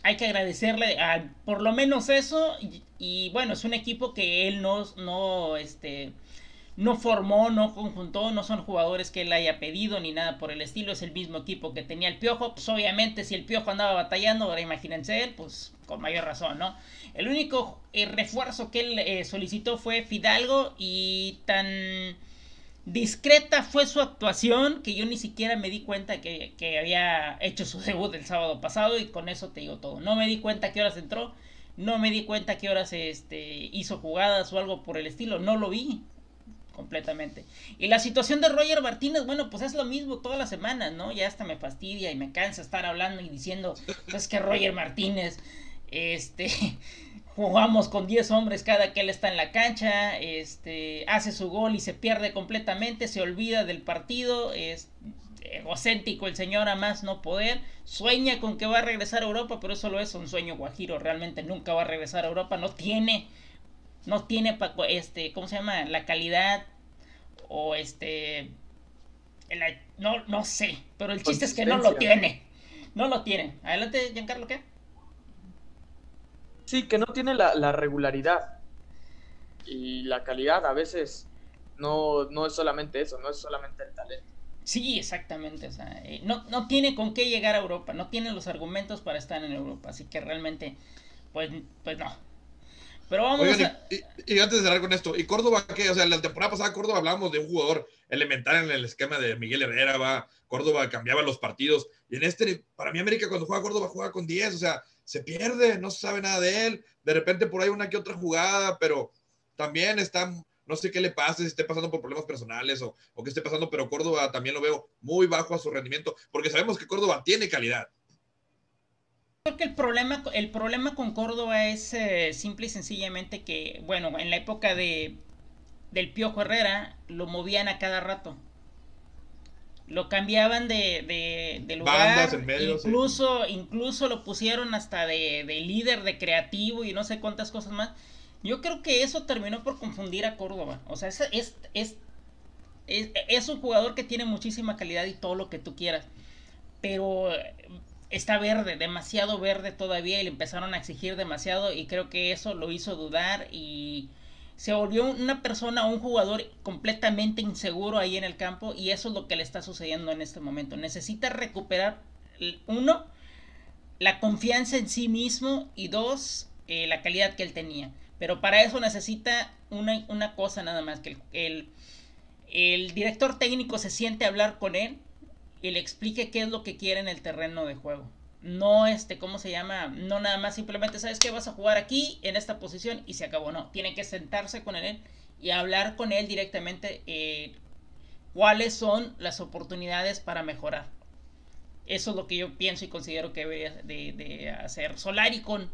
hay que agradecerle a, por lo menos eso. Y, bueno, es un equipo que él no, no, este, no formó, no conjuntó, no son jugadores que él haya pedido ni nada por el estilo. Es el mismo equipo que tenía el Piojo. Pues obviamente si el Piojo andaba batallando, ahora imagínense él, pues con mayor razón, ¿no? El único eh, refuerzo que él eh, solicitó fue Fidalgo y tan discreta fue su actuación que yo ni siquiera me di cuenta que, había hecho su debut el sábado pasado y con eso te digo todo. No me di cuenta qué horas entró, no me di cuenta qué horas este, hizo jugadas o algo por el estilo, no lo vi completamente. Y la situación de Roger Martínez, bueno, pues es lo mismo todas las semanas, ¿no? Ya hasta me fastidia y me cansa estar hablando y diciendo, pues que Roger Martínez, este, jugamos con 10 hombres cada que él está en la cancha, este, hace su gol y se pierde completamente, se olvida del partido, es egocéntrico el señor a más no poder, sueña con que va a regresar a Europa, pero eso lo es un sueño guajiro, realmente nunca va a regresar a Europa, no tiene, no tiene, este, ¿cómo se llama? La calidad o este, no, no sé, pero el chiste es que no lo tiene, no lo tiene. Adelante, Giancarlo, ¿qué? Sí, que no tiene la, regularidad y la calidad. A veces no, no es solamente eso, no es solamente el talento. Sí, exactamente. O sea, eh, no, no tiene con qué llegar a Europa, no tiene los argumentos para estar en Europa. Así que realmente, pues, pues no. Pero vamos a... y, antes de cerrar con esto, ¿y Córdoba qué? O sea, la temporada pasada Córdoba hablábamos de un jugador elemental en el esquema de Miguel Herrera, va, Córdoba cambiaba los partidos. Y en este, para mí América cuando juega Córdoba juega con 10, o sea, se pierde, no se sabe nada de él, de repente por ahí una que otra jugada, pero también está, no sé qué le pasa, si esté pasando por problemas personales o, o qué esté pasando, pero Córdoba también lo veo muy bajo a su rendimiento, porque sabemos que Córdoba tiene calidad. Creo que el problema, el problema con Córdoba es eh, simple y sencillamente que, bueno, en la época de, del Piojo Herrera lo movían a cada rato lo cambiaban de, de, lugar. incluso, incluso lo pusieron hasta de, líder, de creativo y no sé cuántas cosas más. Yo creo que eso terminó por confundir a Córdoba. O sea, es, es, es, es, un jugador que tiene muchísima calidad y todo lo que tú quieras. Pero está verde, demasiado verde todavía y le empezaron a exigir demasiado y creo que eso lo hizo dudar y se volvió una persona, un jugador completamente inseguro ahí en el campo y eso es lo que le está sucediendo en este momento. Necesita recuperar, uno, la confianza en sí mismo y dos, eh, la calidad que él tenía. Pero para eso necesita una, una cosa nada más, que el, el director técnico se siente a hablar con él y le explique qué es lo que quiere en el terreno de juego no este, ¿cómo se llama? No nada más simplemente, ¿sabes qué? Vas a jugar aquí, en esta posición y se acabó. No, tiene que sentarse con él y hablar con él directamente eh, cuáles son las oportunidades para mejorar. Eso es lo que yo pienso y considero que debe de, hacer Solari con,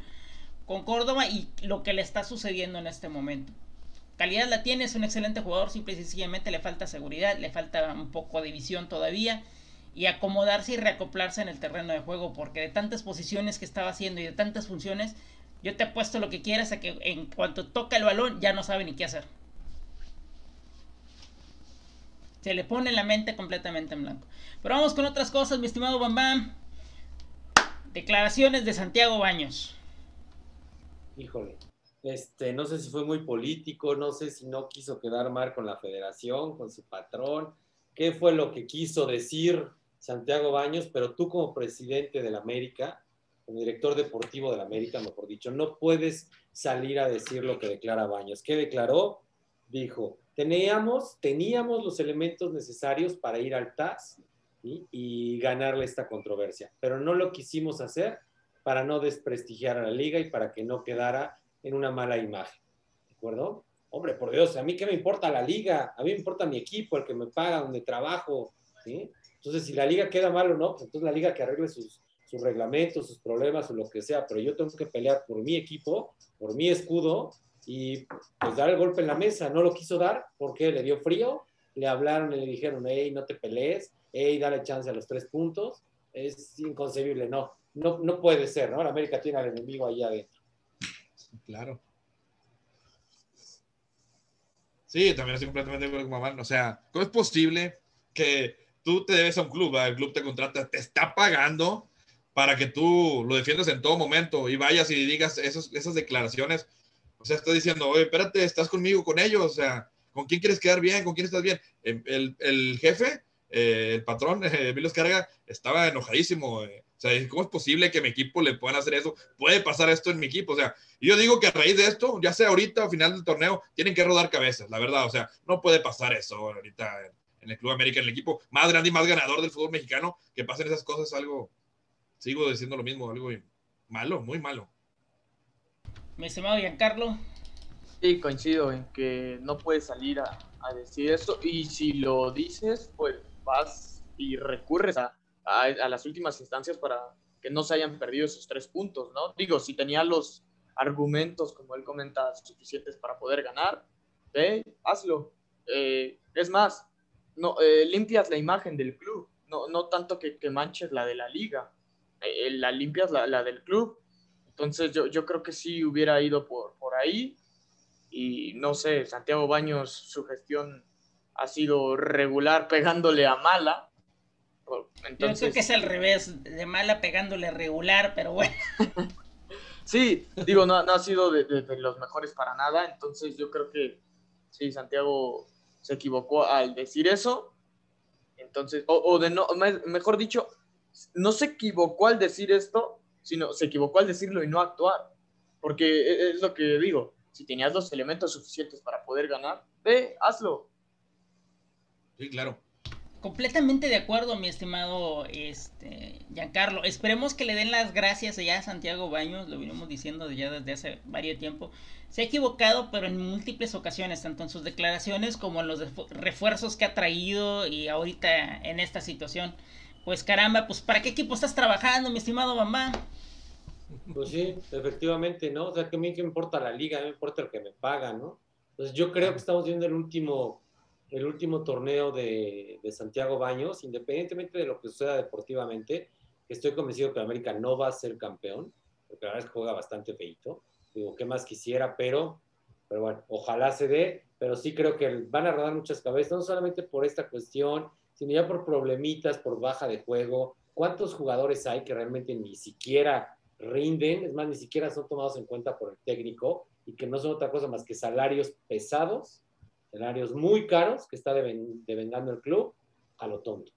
con Córdoba y lo que le está sucediendo en este momento. Calidad la tiene, es un excelente jugador, simple y sencillamente le falta seguridad, le falta un poco de visión todavía y acomodarse y reacoplarse en el terreno de juego, porque de tantas posiciones que estaba haciendo y de tantas funciones, yo te apuesto lo que quieras a que en cuanto toca el balón ya no sabe ni qué hacer. Se le pone la mente completamente en blanco. Pero vamos con otras cosas, mi estimado Bam Bam. Declaraciones de Santiago Baños. Híjole, este, no sé si fue muy político, no sé si no quiso quedar mal con la federación, con su patrón, qué fue lo que quiso decir Santiago Baños, pero tú como presidente de la América, como director deportivo de la América, mejor dicho, no puedes salir a decir lo que declara Baños. ¿Qué declaró? Dijo, teníamos, teníamos los elementos necesarios para ir al TAS y ganarle esta controversia, pero no lo quisimos hacer para no desprestigiar a la liga y para que no quedara en una mala imagen. ¿De acuerdo? Hombre, por Dios, a mí qué me importa la liga, a mí me importa mi equipo, el que me paga, donde trabajo. ¿sí? Entonces, si la liga queda mal o no, pues entonces la liga que arregle sus, reglamentos, sus problemas o lo que sea, pero yo tengo que pelear por mi equipo, por mi escudo y pues dar el golpe en la mesa. No lo quiso dar porque le dio frío, le hablaron y le dijeron, hey, no te pelees, hey, dale chance a los tres puntos. Es inconcebible, no, no, no puede ser, ¿no? La América tiene al enemigo ahí adentro. Claro. Sí, también estoy completamente de acuerdo O sea, ¿cómo es posible que tú te debes a un club, el club te contrata, te está pagando para que tú lo defiendas en todo momento y vayas y digas esos, esas declaraciones? O sea, estás diciendo, oye, espérate, estás conmigo, con ellos, o sea, ¿con quién quieres quedar bien? ¿Con quién estás bien? El, el, jefe, eh, el patrón, eh, Emilio Escarga, estaba enojadísimo. Eh, o sea, ¿cómo es posible que mi equipo le puedan hacer eso? Puede pasar esto en mi equipo. O sea, yo digo que a raíz de esto, ya sea ahorita o final del torneo, tienen que rodar cabezas, la verdad. O sea, no puede pasar eso ahorita en, el Club América, en el equipo más grande y más ganador del fútbol mexicano, que pasen esas cosas, algo, sigo diciendo lo mismo, algo malo, muy malo. Mi estimado Giancarlo. Sí, coincido en que no puedes salir a, a decir eso y si lo dices, pues vas y recurres a a, las últimas instancias para que no se hayan perdido esos tres puntos, ¿no? Digo, si tenía los argumentos, como él comenta, suficientes para poder ganar, ve, hazlo. Eh, es más, no, eh, limpias la imagen del club, no, no tanto que, que manches la de la liga, eh, la limpias la, la, del club. Entonces yo, yo creo que sí hubiera ido por, por ahí y no sé, Santiago Baños, su gestión ha sido regular pegándole a mala, entonces... Yo creo que es al revés, de mala pegándole regular, pero bueno. sí, digo, no, no ha sido de, los mejores para nada, entonces yo creo que sí, Santiago se equivocó al decir eso. Entonces, o, de no, mejor dicho, no se equivocó al decir esto, sino se equivocó al decirlo y no actuar. Porque e, es lo que digo, si tenías los elementos suficientes para poder ganar, ve, hazlo. Sí, claro. Completamente de acuerdo, mi estimado este, Giancarlo. Esperemos que le den las gracias ya a Santiago Baños, lo venimos diciendo ya desde hace varios tiempo. Se ha equivocado, pero en múltiples ocasiones, tanto en sus declaraciones como en los refuerzos que ha traído y ahorita en esta situación. Pues caramba, pues ¿para qué equipo estás trabajando, mi estimado mamá? Pues sí, efectivamente, ¿no? O sea, que a mí qué me importa la liga, no me importa el que me paga, ¿no? Pues yo creo que estamos viendo el último el último torneo de, Santiago Baños, independientemente de lo que suceda deportivamente, estoy convencido que América no va a ser campeón, porque la verdad es que juega bastante feito. Digo, ¿qué más quisiera? Pero, pero bueno, ojalá se dé, pero sí creo que van a rodar muchas cabezas, no solamente por esta cuestión, sino ya por problemitas, por baja de juego. ¿Cuántos jugadores hay que realmente ni siquiera rinden? Es más, ni siquiera son tomados en cuenta por el técnico y que no son otra cosa más que salarios pesados escenarios muy caros que está devengando el club a lo tonto.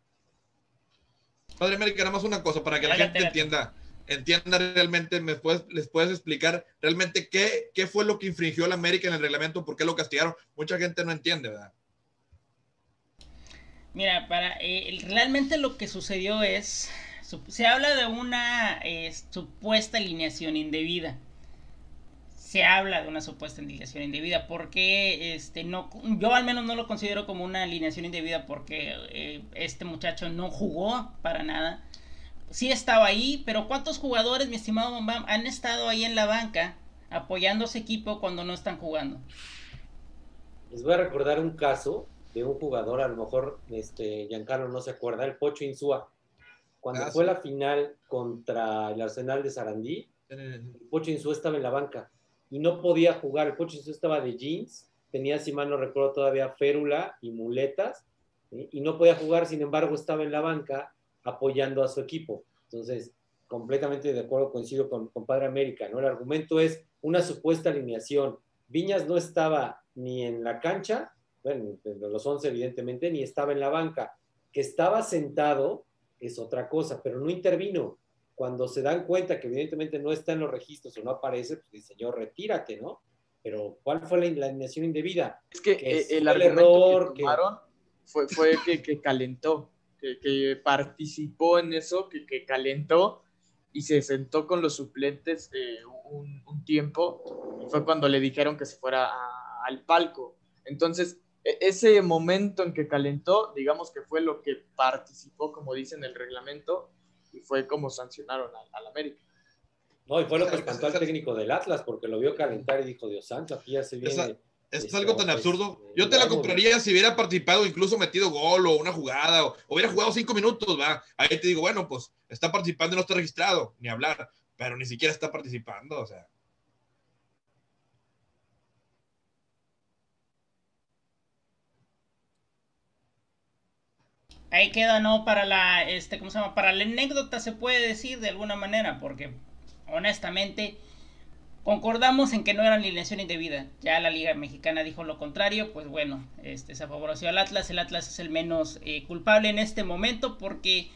Padre América, nada más una cosa para que la gente entienda, entienda realmente, me puedes, les puedes explicar realmente qué, qué fue lo que infringió el América en el reglamento, por qué lo castigaron. Mucha gente no entiende, ¿verdad? Mira, para eh, realmente lo que sucedió es, se habla de una eh, supuesta alineación indebida se habla de una supuesta alineación indebida porque este no yo al menos no lo considero como una alineación indebida porque eh, este muchacho no jugó para nada. Sí estaba ahí pero cuántos jugadores mi estimado Bombam han estado ahí en la banca apoyando a su equipo cuando no están jugando les voy a recordar un caso de un jugador a lo mejor este Giancarlo no se acuerda el Pocho Insúa. Cuando ah, fue la final contra el Arsenal de Sarandí el Pocho Insúa estaba en la banca y no podía jugar. El coche estaba de jeans, tenía, si mal no recuerdo, todavía férula y muletas, y no podía jugar, sin embargo, estaba en la banca apoyando a su equipo. Entonces, completamente de acuerdo, coincido con, con Padre América, ¿no? El argumento es una supuesta alineación. Viñas no estaba ni en la cancha, bueno, de los 11 evidentemente, ni estaba en la banca. Que estaba sentado es otra cosa, pero no intervino. Cuando se dan cuenta que evidentemente no está en los registros o no aparece, pues dice, señor, retírate, ¿no? Pero ¿cuál fue la alineación indebida? Es que, Que eh, el, el error, que que- tomaron fue, fue que, que calentó, que, que participó en eso, que, que calentó y se sentó con los suplentes eh, un, un tiempo y fue cuando le dijeron que se fuera a- al palco. Entonces, e- ese momento en que calentó, digamos que fue lo que participó, como dice en el reglamento, y fue como sancionaron al, al América. No, y fue lo que espantó al técnico del Atlas, porque lo vio calentar y dijo, Dios santo, aquí ya se viene. Esa- Es Este, algo tan pues, absurdo. eh, Yo te la compraría si hubiera participado, incluso metido gol o una jugada, o, o hubiera jugado cinco minutos, va. Ahí te digo, bueno, pues está participando y no está registrado, ni hablar, pero ni siquiera está participando, o sea. Ahí queda, ¿no? Para la, este, ¿cómo se llama? Para la anécdota se puede decir de alguna manera, porque honestamente concordamos en que no era alineación indebida. Ya la Liga Mexicana dijo lo contrario, pues bueno, este, se favoreció al Atlas. El Atlas es el menos eh, culpable en este momento porque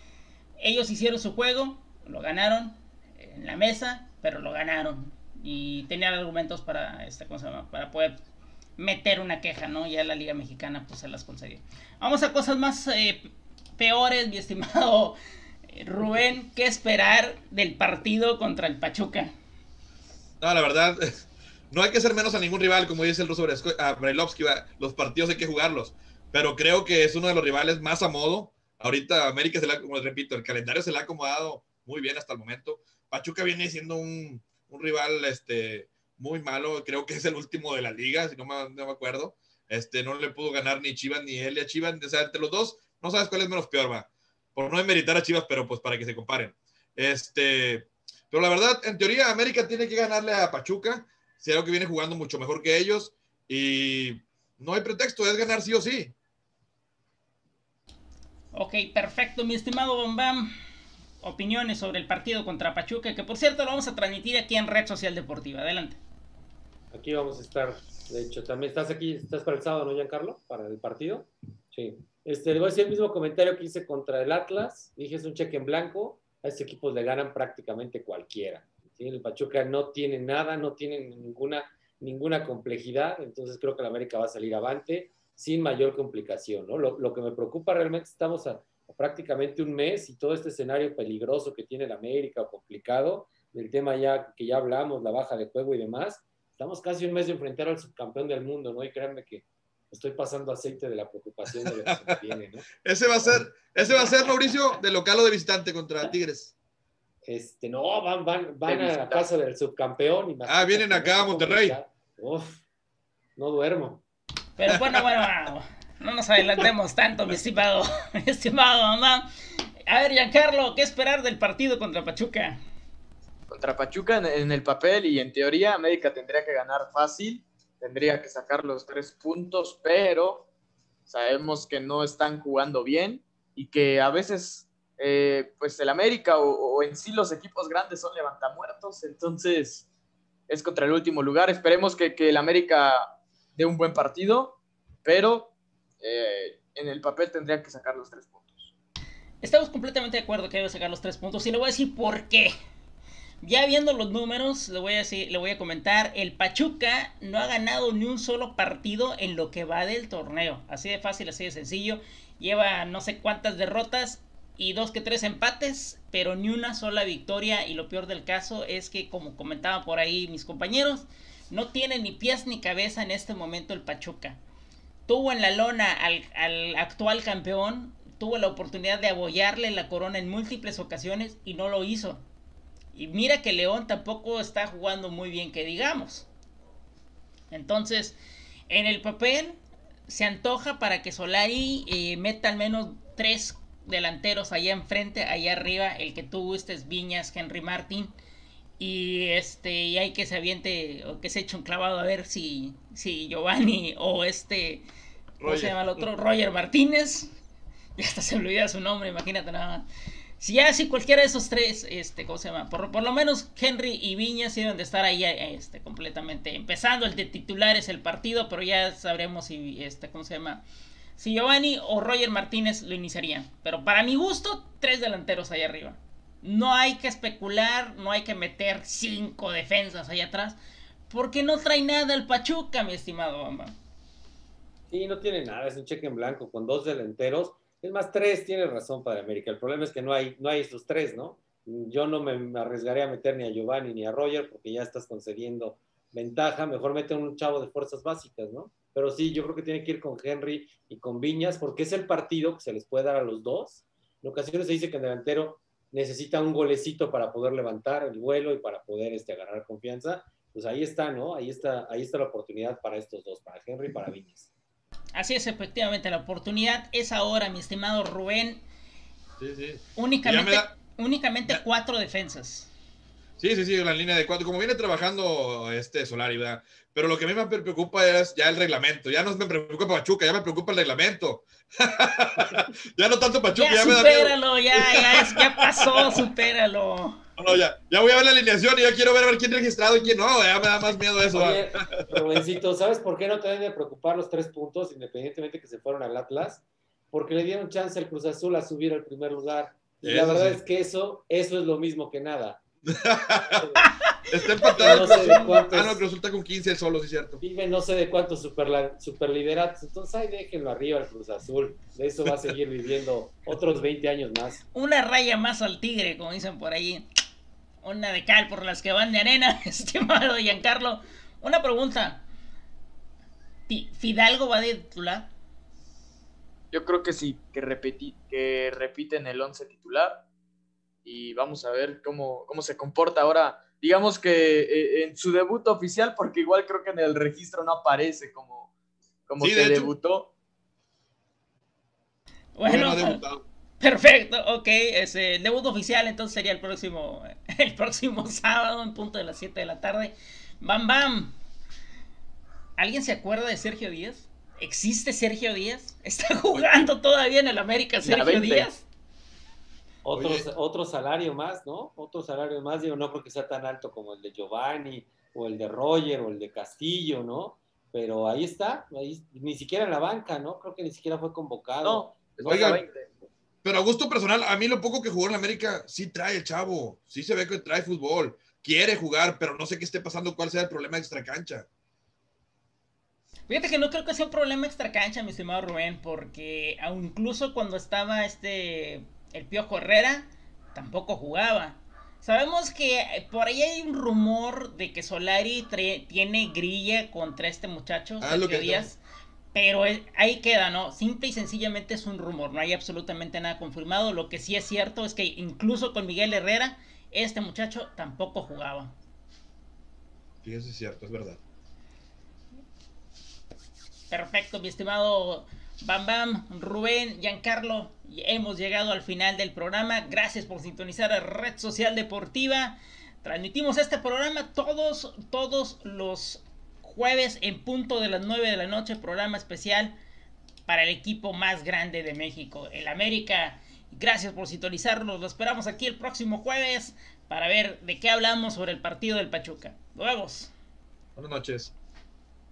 ellos hicieron su juego, lo ganaron en la mesa, pero lo ganaron. Y tenían argumentos para, este, ¿cómo se llama? Para poder meter una queja, ¿no? Ya la Liga Mexicana pues se las concedió. Vamos a cosas más eh, peores, mi estimado eh, Rubén. ¿Qué esperar del partido contra el Pachuca? No, la verdad, no hay que ser menos a ningún rival, como dice el ruso Brailovsky, los partidos hay que jugarlos, pero creo que es uno de los rivales más a modo. Ahorita América se la, como les repito, el calendario se le ha acomodado muy bien hasta el momento. Pachuca viene siendo un, un rival este, muy malo, creo que es el último de la liga, si no me, no me acuerdo. Este, no le pudo ganar ni Chivas ni él a Chivas, o sea, entre los dos, no sabes cuál es menos peor, va. Por no demeritar a Chivas, pero pues para que se comparen. Este, pero la verdad, en teoría, América tiene que ganarle a Pachuca. Creo que viene jugando mucho mejor que ellos. Y no hay pretexto, es ganar sí o sí. Ok, perfecto, mi estimado Bombam. Opiniones sobre el partido contra Pachuca, que por cierto lo vamos a transmitir aquí en Red Social Deportiva. Adelante. Aquí vamos a estar. De hecho, también estás aquí, estás para el sábado, ¿no, Giancarlo? Para el partido. Sí. Este, le voy a decir el mismo comentario que hice contra el Atlas. Dije, es un cheque en blanco. A estos equipos le ganan prácticamente cualquiera. El Pachuca no tiene nada, no tiene ninguna, ninguna complejidad. Entonces creo que el América va a salir avante sin mayor complicación. Lo, que me preocupa realmente, estamos a, a prácticamente un mes y todo este escenario peligroso que tiene el América o complicado, del tema ya que ya hablamos, la baja de juego y demás. Estamos casi un mes de enfrentar al subcampeón del mundo, ¿no? Y créanme que estoy pasando aceite de la preocupación de lo que se me viene, ¿no? Ese va a ser, ese va a ser Mauricio de local o de visitante contra Tigres. Este, no, van, van, van a la casa del subcampeón. y Ah, vienen acá a Monterrey. Uf, no duermo. Pero bueno, bueno, bueno, no nos adelantemos tanto, mi estimado, mi estimado mamá. A ver, Giancarlo, ¿qué esperar del partido contra Pachuca? Contra Pachuca en, en el papel y en teoría América tendría que ganar fácil, tendría que sacar los tres puntos, pero sabemos que no están jugando bien y que a veces eh, pues el América o, en sí los equipos grandes son levantamuertos, entonces es contra el último lugar. Esperemos que, que el América dé un buen partido, pero eh, en el papel tendría que sacar los tres puntos. Estamos completamente de acuerdo que debe sacar los tres puntos y le voy a decir por qué. Ya viendo los números, le voy a decir, le voy a comentar, el Pachuca no ha ganado ni un solo partido en lo que va del torneo. Así de fácil, así de sencillo. Lleva no sé cuántas derrotas y dos que tres empates, pero ni una sola victoria. Y lo peor del caso es que, como comentaban por ahí mis compañeros, no tiene ni pies ni cabeza en este momento el Pachuca. Tuvo en la lona al, al actual campeón, tuvo la oportunidad de abollarle la corona en múltiples ocasiones y no lo hizo. Y mira que León tampoco está jugando muy bien, que digamos. Entonces, en el papel se antoja para que Solari eh, meta al menos tres delanteros allá enfrente, allá arriba, el que tú gustes, Viñas, Henry Martin. Y este, y hay que se aviente o que se eche un clavado a ver si, si Giovanni o este, ¿cómo se llama el otro? Roger Martínez. Ya hasta se me olvida su nombre, imagínate nada más si ya si cualquiera de esos tres, este, ¿cómo se llama? Por, por lo menos Henry y Viñas deben de estar ahí este, completamente empezando. El de titulares el partido, pero ya sabremos si, este, ¿cómo se llama? Si Giovanni o Roger Martínez lo iniciarían. Pero para mi gusto, tres delanteros ahí arriba. No hay que especular, no hay que meter cinco defensas ahí atrás. Porque no trae nada el Pachuca, mi estimado Bamba. Sí, no tiene nada, es un cheque en blanco con dos delanteros es más, tres, tiene razón, Padre América. El problema es que no hay, no hay estos tres, ¿no? Yo no me arriesgaría a meter ni a Giovanni ni a Roger porque ya estás concediendo ventaja. Mejor mete un chavo de fuerzas básicas, ¿no? Pero sí, yo creo que tiene que ir con Henry y con Viñas porque es el partido que se les puede dar a los dos. En ocasiones se dice que el delantero necesita un golecito para poder levantar el vuelo y para poder este, agarrar confianza. Pues ahí está, ¿no? Ahí está, ahí está la oportunidad para estos dos, para Henry y para Viñas. Así es, efectivamente, la oportunidad es ahora, mi estimado Rubén. Sí, sí. Únicamente, únicamente cuatro defensas. Sí, sí, sí, la línea de cuatro. Como viene trabajando este Solari, ¿verdad? Pero lo que a mí me preocupa es ya el reglamento. Ya no me preocupa Pachuca, ya me preocupa el reglamento. ya no tanto Pachuca, ya, ya me da. Ya, ya, ya pasó, supéralo. No, ya, ya voy a ver la alineación y ya quiero ver, a ver quién registrado y quién no. Ya me da más miedo eso. Oye, Rubensito, ¿sabes por qué no te deben de preocupar los tres puntos, independientemente que se fueron al Atlas? Porque le dieron chance al Cruz Azul a subir al primer lugar. Y la verdad es que eso, eso es lo mismo que nada. Está empatado. No sé ah, no, que resulta con 15 solo, sí, cierto. Vive no sé de cuántos super, superlideratos. Entonces, ahí déjenlo arriba el Cruz Azul. De eso va a seguir viviendo otros 20 años más. Una raya más al tigre, como dicen por ahí. Una de cal por las que van de arena, estimado Giancarlo. Una pregunta. ¿Fidalgo va de titular? Yo creo que sí, que, repeti que repiten el 11 titular y vamos a ver cómo, cómo se comporta ahora. Digamos que eh, en su debut oficial, porque igual creo que en el registro no aparece como, como que debutó. Bueno, perfecto, ok. Ese, debut oficial entonces sería el próximo, el próximo sábado en punto de las 7 de la tarde. Bam Bam. ¿Alguien se acuerda de Sergio Díaz? ¿Existe Sergio Díaz? ¿Está jugando todavía en el América Sergio Díaz? otro salario más, ¿no? Otro salario más, digo, no creo que sea tan alto como el de Giovanni o el de Roger o el de Castillo, ¿no? Pero ahí está, ni siquiera en la banca, ¿no? Creo que ni siquiera fue convocado. No, pero a gusto personal, a mí lo poco que jugó en América, sí trae el chavo, sí se ve que trae fútbol, quiere jugar, pero no sé qué esté pasando, cuál sea el problema extra cancha. Fíjate que no creo que sea un problema extra cancha, mi estimado Rubén, porque incluso cuando estaba este el Piojo Herrera tampoco jugaba. Sabemos que por ahí hay un rumor de que Solari tiene grilla contra este muchacho, ah, Díaz. Pero ahí queda, ¿no? Simple y sencillamente es un rumor, no hay absolutamente nada confirmado. Lo que sí es cierto es que incluso con Miguel Herrera, este muchacho tampoco jugaba. Sí, eso es cierto, es verdad. Perfecto, mi estimado Bam Bam, Rubén, Giancarlo, hemos llegado al final del programa. Gracias por sintonizar a Red Social Deportiva. Transmitimos este programa todos, todos los jueves en punto de las 9 de la noche. Programa especial para el equipo más grande de México, el América. Gracias por sintonizarnos. Lo esperamos aquí el próximo jueves para ver de qué hablamos sobre el partido del Pachuca. Nos Buenas noches.